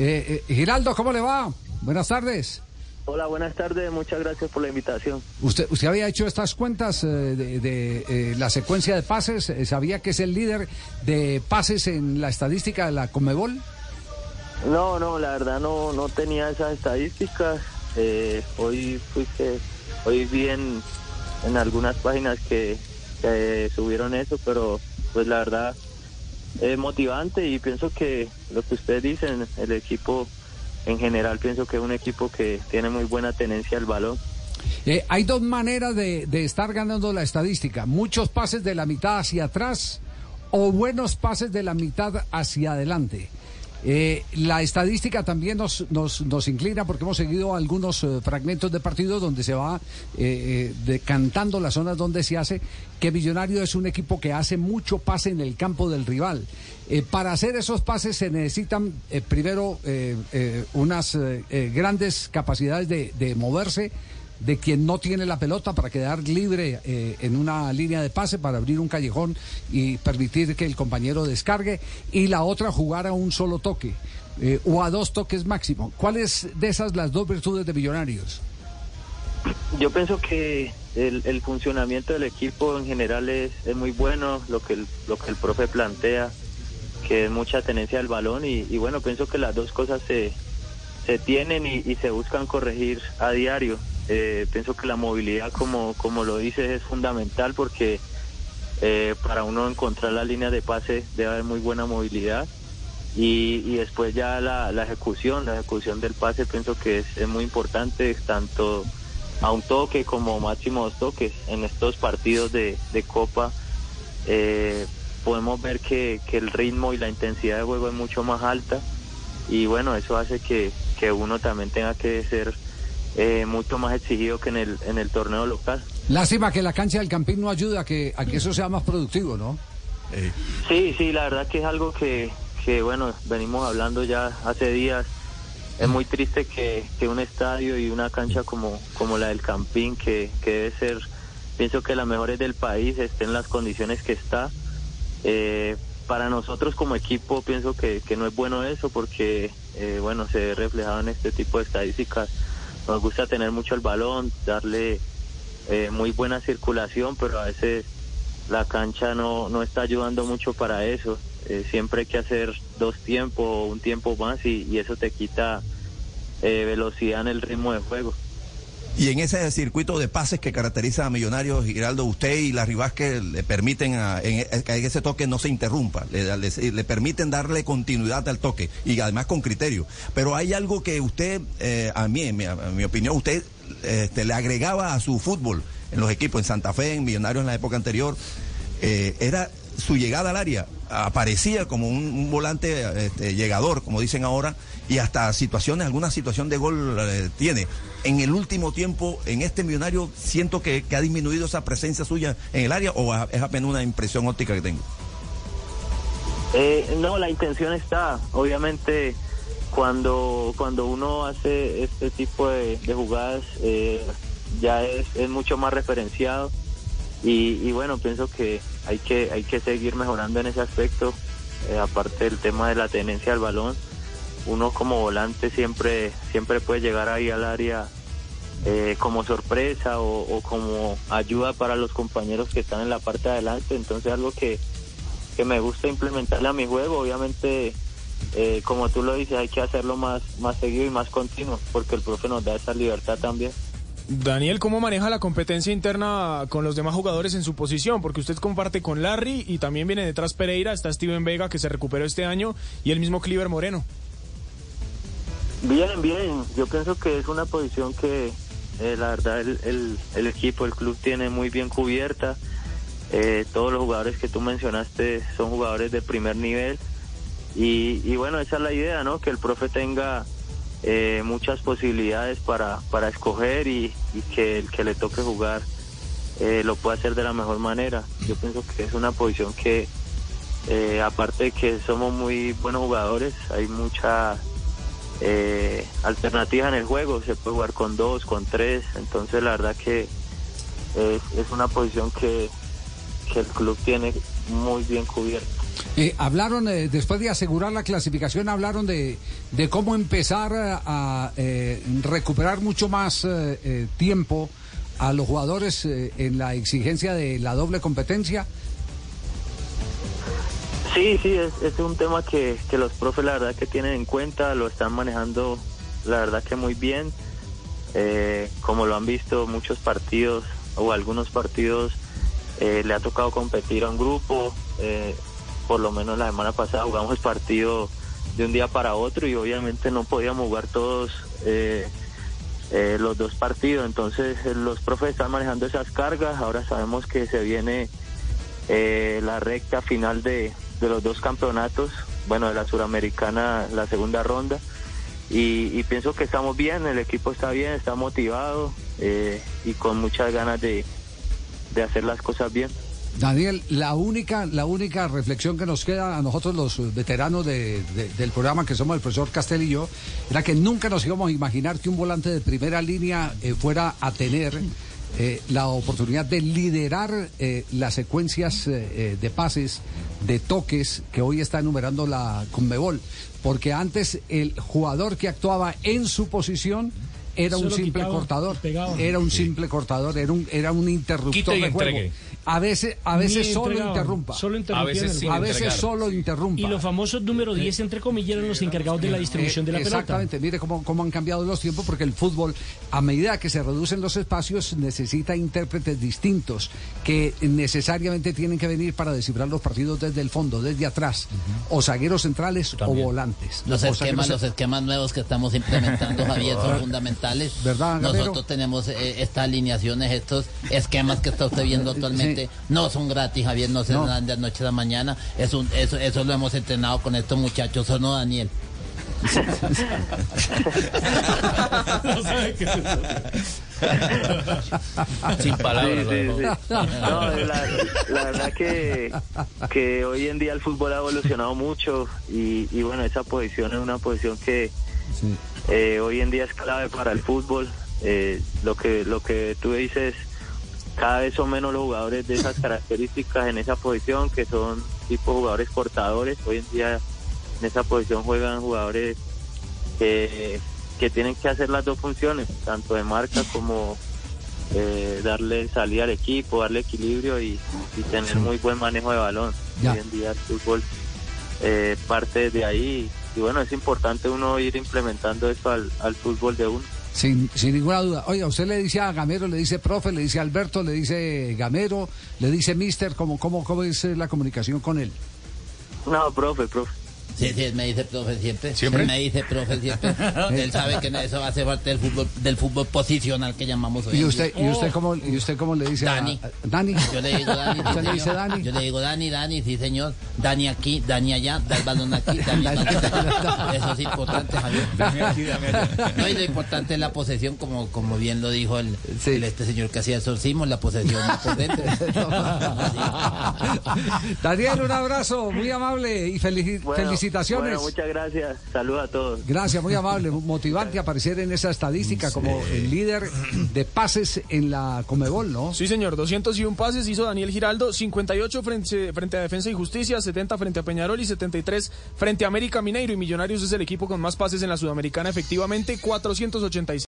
Eh, eh, Giraldo, ¿cómo le va? Buenas tardes. Hola, buenas tardes. Muchas gracias por la invitación. ¿Usted, usted había hecho estas cuentas eh, de, de, eh, la secuencia de pases? Eh, ¿Sabía que es el líder de pases en la estadística de la Comebol? No, no, la verdad no, no tenía esas estadísticas. Eh, hoy fui que, hoy vi en, en algunas páginas que, que subieron eso, pero pues la verdad es motivante y pienso que lo que ustedes dicen, el equipo en general pienso que es un equipo que tiene muy buena tenencia al balón. Eh, hay dos maneras de, de, estar ganando la estadística. Muchos pases de la mitad hacia atrás o buenos pases de la mitad hacia adelante. Eh, la estadística también nos, nos, nos, inclina porque hemos seguido algunos eh, fragmentos de partido donde se va eh, decantando las zonas donde se hace que Millonario es un equipo que hace mucho pase en el campo del rival. Eh, para hacer esos pases se necesitan primero unas grandes capacidades de, de moverse de quien no tiene la pelota para quedar libre eh, en una línea de pase, para abrir un callejón y permitir que el compañero descargue, y la otra jugar a un solo toque eh, o a dos toques máximo. ¿Cuáles de esas las dos virtudes de Millonarios? Yo pienso que el, funcionamiento del equipo en general es, es, muy bueno, lo que, el, lo que el profe plantea, que es mucha tenencia del balón, y, bueno, pienso que las dos cosas se, se tienen y se buscan corregir a diario. Eh, pienso que la movilidad, como, como lo dices, es fundamental porque eh, para uno encontrar la línea de pase debe haber muy buena movilidad. Y, después ya la, la, ejecución, la ejecución del pase pienso que es, muy importante, tanto a un toque como máximo dos toques. En estos partidos de, de Copa eh, podemos ver que, que el ritmo y la intensidad de juego es mucho más alta y bueno, eso hace que, que uno también tenga que ser eh, mucho más exigido que en el, en el torneo local. Lástima que la cancha del Campín no ayuda a que, a que eso sea más productivo, ¿no? Eh. Sí, sí, la verdad que es algo que, que, bueno, venimos hablando ya hace días. Es muy triste que, que un estadio y una cancha como, como la del Campín, que, que debe ser, pienso que la mejores del país, esté en las condiciones que está. Eh, para nosotros como equipo pienso que, que no es bueno eso porque, eh, bueno, se ve reflejado en este tipo de estadísticas nos gusta tener mucho el balón, darle eh, muy buena circulación, pero a veces la cancha no, no está ayudando mucho para eso. Eh, siempre hay que hacer dos tiempos o un tiempo más y, eso te quita eh, velocidad en el ritmo de juego. Y en ese circuito de pases que caracteriza a Millonarios, Giraldo, usted y Larry Vázquez le permiten a, en, que ese toque no se interrumpa, le, le, le, permiten darle continuidad al toque y además con criterio. Pero hay algo que usted, eh, a mí, en mi, en mi, opinión, usted este, le agregaba a su fútbol en los equipos, en Santa Fe, en Millonarios en la época anterior, eh, era su llegada al área aparecía como un, un volante este, llegador, como dicen ahora, y hasta situaciones, alguna situación de gol eh, tiene. En el último tiempo, en este millonario, siento que, ha disminuido esa presencia suya en el área o es apenas una impresión óptica que tengo. Eh, no, la intención está. Obviamente, cuando, cuando uno hace este tipo de, jugadas, eh, ya es, es mucho más referenciado. Y, y, bueno, pienso que hay que hay que seguir mejorando en ese aspecto, eh, aparte del tema de la tenencia del balón. Uno como volante siempre siempre puede llegar ahí al área eh, como sorpresa o, como ayuda para los compañeros que están en la parte de adelante. Entonces algo que, que me gusta implementarle a mi juego. Obviamente, eh, como tú lo dices, hay que hacerlo más, más seguido y más continuo, porque el profe nos da esa libertad también. Daniel, ¿cómo maneja la competencia interna con los demás jugadores en su posición? Porque usted comparte con Larry y también viene detrás Pereira, está Steven Vega que se recuperó este año y el mismo Cliver Moreno. Bien, bien. Yo pienso que es una posición que eh, la verdad el, el, equipo, el club tiene muy bien cubierta. Eh, todos los jugadores que tú mencionaste son jugadores de primer nivel. Y, bueno, esa es la idea, ¿no? Que el profe tenga eh, muchas posibilidades para, para escoger y, y, que el que le toque jugar eh, lo pueda hacer de la mejor manera. Yo pienso que es una posición que, aparte de que somos muy buenos jugadores, hay mucha eh, alternativa en el juego. Se puede jugar con dos, con tres. Entonces, la verdad que es, una posición que, el club tiene muy bien cubierta. Eh, hablaron, eh, después de asegurar la clasificación, hablaron de, de cómo empezar a, eh, recuperar mucho más tiempo a los jugadores en la exigencia de la doble competencia. Sí, sí, es, es un tema que, que los profes la verdad que tienen en cuenta, lo están manejando la verdad que muy bien. como lo han visto muchos partidos o algunos partidos, le ha tocado competir a un grupo por lo menos la semana pasada jugamos partido de un día para otro y obviamente no podíamos jugar todos eh, eh, los dos partidos. Entonces eh, los profes están manejando esas cargas. Ahora sabemos que se viene la recta final de, los dos campeonatos, bueno, de la suramericana, la segunda ronda. Y, pienso que estamos bien, el equipo está bien, está motivado y con muchas ganas de hacer las cosas bien. Daniel, la única, la única reflexión que nos queda a nosotros los veteranos del programa, que somos el profesor Castel y yo, era que nunca nos íbamos a imaginar que un volante de primera línea eh, fuera a tener eh, la oportunidad de liderar eh, las secuencias de pases, de toques que hoy está enumerando la Conmebol. Porque antes el jugador que actuaba en su posición era un simple cortador. Era un simple cortador, era un, era un interruptor de juego. A veces, a veces solo interrumpa. Solo a veces, a veces solo interrumpa. Y los famosos número 10, entre comillas, eran los encargados de la distribución de la pelota. Exactamente, mire cómo, cómo han cambiado los tiempos, porque el fútbol, a medida que se reducen los espacios, necesita intérpretes distintos, que necesariamente tienen que venir para descifrar los partidos desde el fondo, desde atrás, o zagueros centrales o volantes. Los esquemas, los esquemas nuevos que estamos implementando, Javier, son fundamentales. ¿Verdad, Nosotros tenemos eh, estas alineaciones, estos esquemas que está usted viendo actualmente. No son gratis, Javier, no se dan de noche a mañana. Eso, eso, eso lo hemos entrenado con estos muchachos, ¿o no, Daniel? Sin palabras. No, la, verdad que, que hoy en día el fútbol ha evolucionado mucho y, bueno, esa posición es una posición que eh, hoy en día es clave para el fútbol. Eh, lo que lo que tú dices cada vez son menos los jugadores de esas características en esa posición, que son tipo jugadores portadores. Hoy en día en esa posición juegan jugadores que, tienen que hacer las dos funciones, tanto de marca como eh, darle salida al equipo, darle equilibrio y, tener muy buen manejo de balón. Hoy en día el fútbol eh, parte de ahí y bueno, es importante uno ir implementando eso al, al fútbol de uno. Sin, sin ninguna duda. Oye, usted le dice a Gamero, le dice profe, le dice Alberto, le dice Gamero, le dice mister, ¿cómo, cómo, cómo es la comunicación con él? No, profe, profe. Sí, sí, me dice profe siempre. ¿Siempre? Me dice profe siempre. Él sabe que eso va a ser parte del fútbol, del fútbol posicional que llamamos hoy. ¿Y usted, ¿y usted, cómo, ¿y usted cómo le dice Dani. a Dani? Yo le digo Dani. ¿Usted le dice Dani? Yo le digo Dani, Dani, sí señor. Dani aquí, Dani allá, da el balón aquí, Dani allá. Eso es importante, Javier. Dani aquí, Dani allá. No, y lo importante es la posesión, como, como bien lo dijo el, este señor que hacía exorcismo, la posesión por dentro. Daniel, un abrazo, muy amable y felicitaciones gracias. Saludos a todos. Gracias, muy amable, motivante aparecer en esa estadística como el líder de pases en la Comebol, ¿no? Sí, señor, 201 pases hizo Daniel Giraldo, 58 frente, frente a Defensa y Justicia, 70 frente a Peñarol y 73 frente a América Mineiro y Millonarios es el equipo con más pases en la Sudamericana, efectivamente 486.